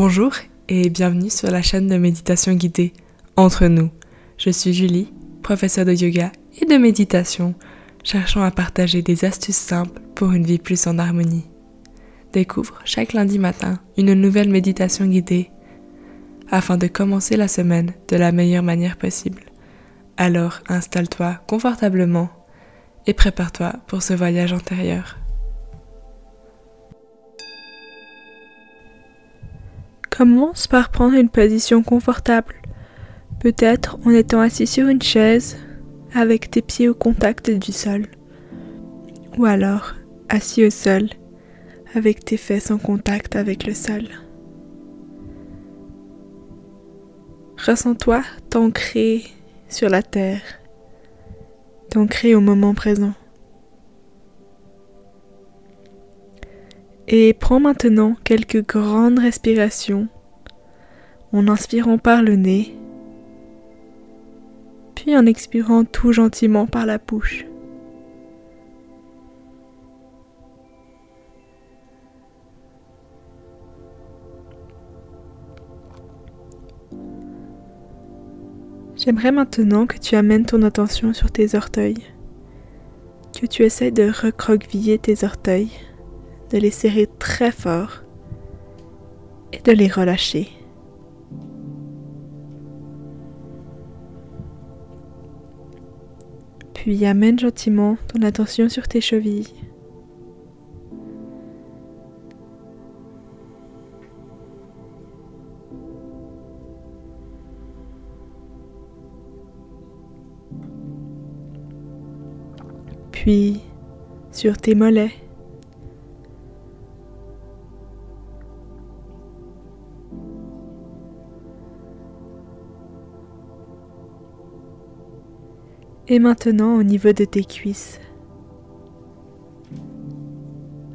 Bonjour et bienvenue sur la chaîne de méditation guidée Entre nous. Je suis Julie, professeure de yoga et de méditation, cherchant à partager des astuces simples pour une vie plus en harmonie. Découvre chaque lundi matin une nouvelle méditation guidée afin de commencer la semaine de la meilleure manière possible. Alors installe-toi confortablement et prépare-toi pour ce voyage antérieur. Commence par prendre une position confortable, peut-être en étant assis sur une chaise avec tes pieds au contact du sol, ou alors assis au sol avec tes fesses en contact avec le sol. Ressens-toi t'ancrer sur la terre, t'ancrer au moment présent. Et prends maintenant quelques grandes respirations en inspirant par le nez, puis en expirant tout gentiment par la bouche. J'aimerais maintenant que tu amènes ton attention sur tes orteils, que tu essaies de recroqueviller tes orteils de les serrer très fort et de les relâcher. Puis amène gentiment ton attention sur tes chevilles. Puis sur tes mollets. Et maintenant au niveau de tes cuisses.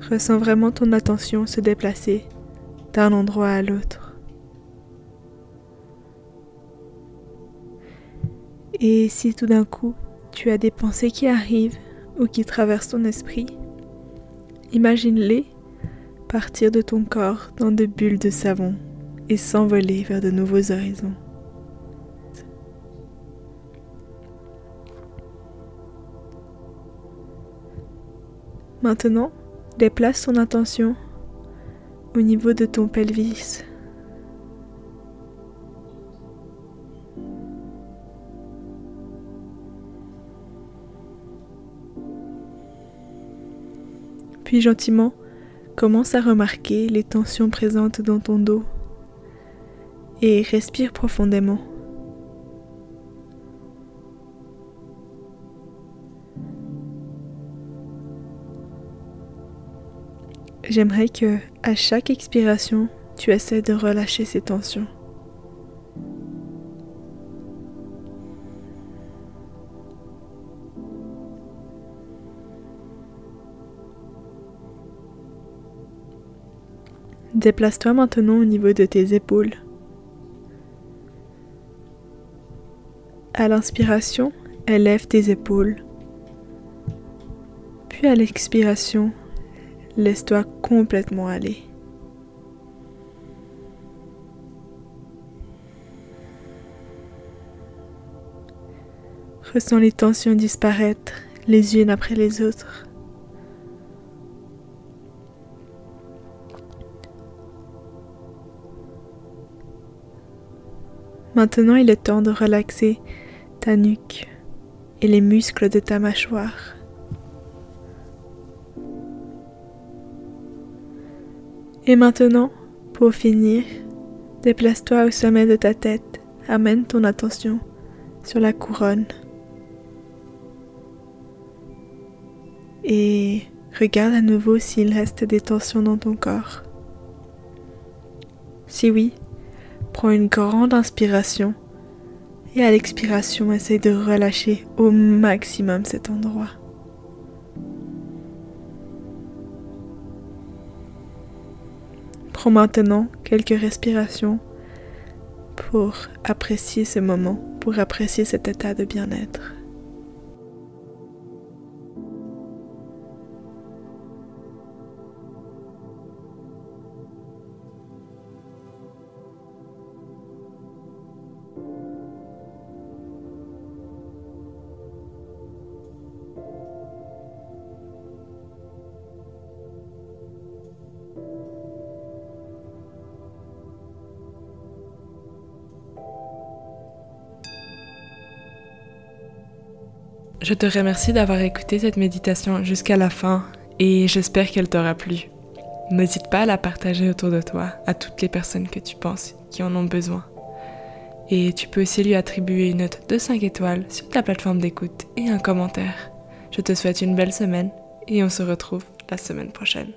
Ressens vraiment ton attention se déplacer d'un endroit à l'autre. Et si tout d'un coup tu as des pensées qui arrivent ou qui traversent ton esprit, imagine-les partir de ton corps dans de bulles de savon et s'envoler vers de nouveaux horizons. Maintenant, déplace ton attention au niveau de ton pelvis. Puis gentiment, commence à remarquer les tensions présentes dans ton dos et respire profondément. J'aimerais que, à chaque expiration, tu essaies de relâcher ces tensions. Déplace-toi maintenant au niveau de tes épaules. À l'inspiration, élève tes épaules. Puis à l'expiration, Laisse-toi complètement aller. Ressens les tensions disparaître les unes après les autres. Maintenant, il est temps de relaxer ta nuque et les muscles de ta mâchoire. Et maintenant, pour finir, déplace-toi au sommet de ta tête, amène ton attention sur la couronne et regarde à nouveau s'il reste des tensions dans ton corps. Si oui, prends une grande inspiration et à l'expiration, essaye de relâcher au maximum cet endroit. Prends maintenant quelques respirations pour apprécier ce moment, pour apprécier cet état de bien-être. Je te remercie d'avoir écouté cette méditation jusqu'à la fin et j'espère qu'elle t'aura plu. N'hésite pas à la partager autour de toi, à toutes les personnes que tu penses qui en ont besoin. Et tu peux aussi lui attribuer une note de 5 étoiles sur ta plateforme d'écoute et un commentaire. Je te souhaite une belle semaine et on se retrouve la semaine prochaine.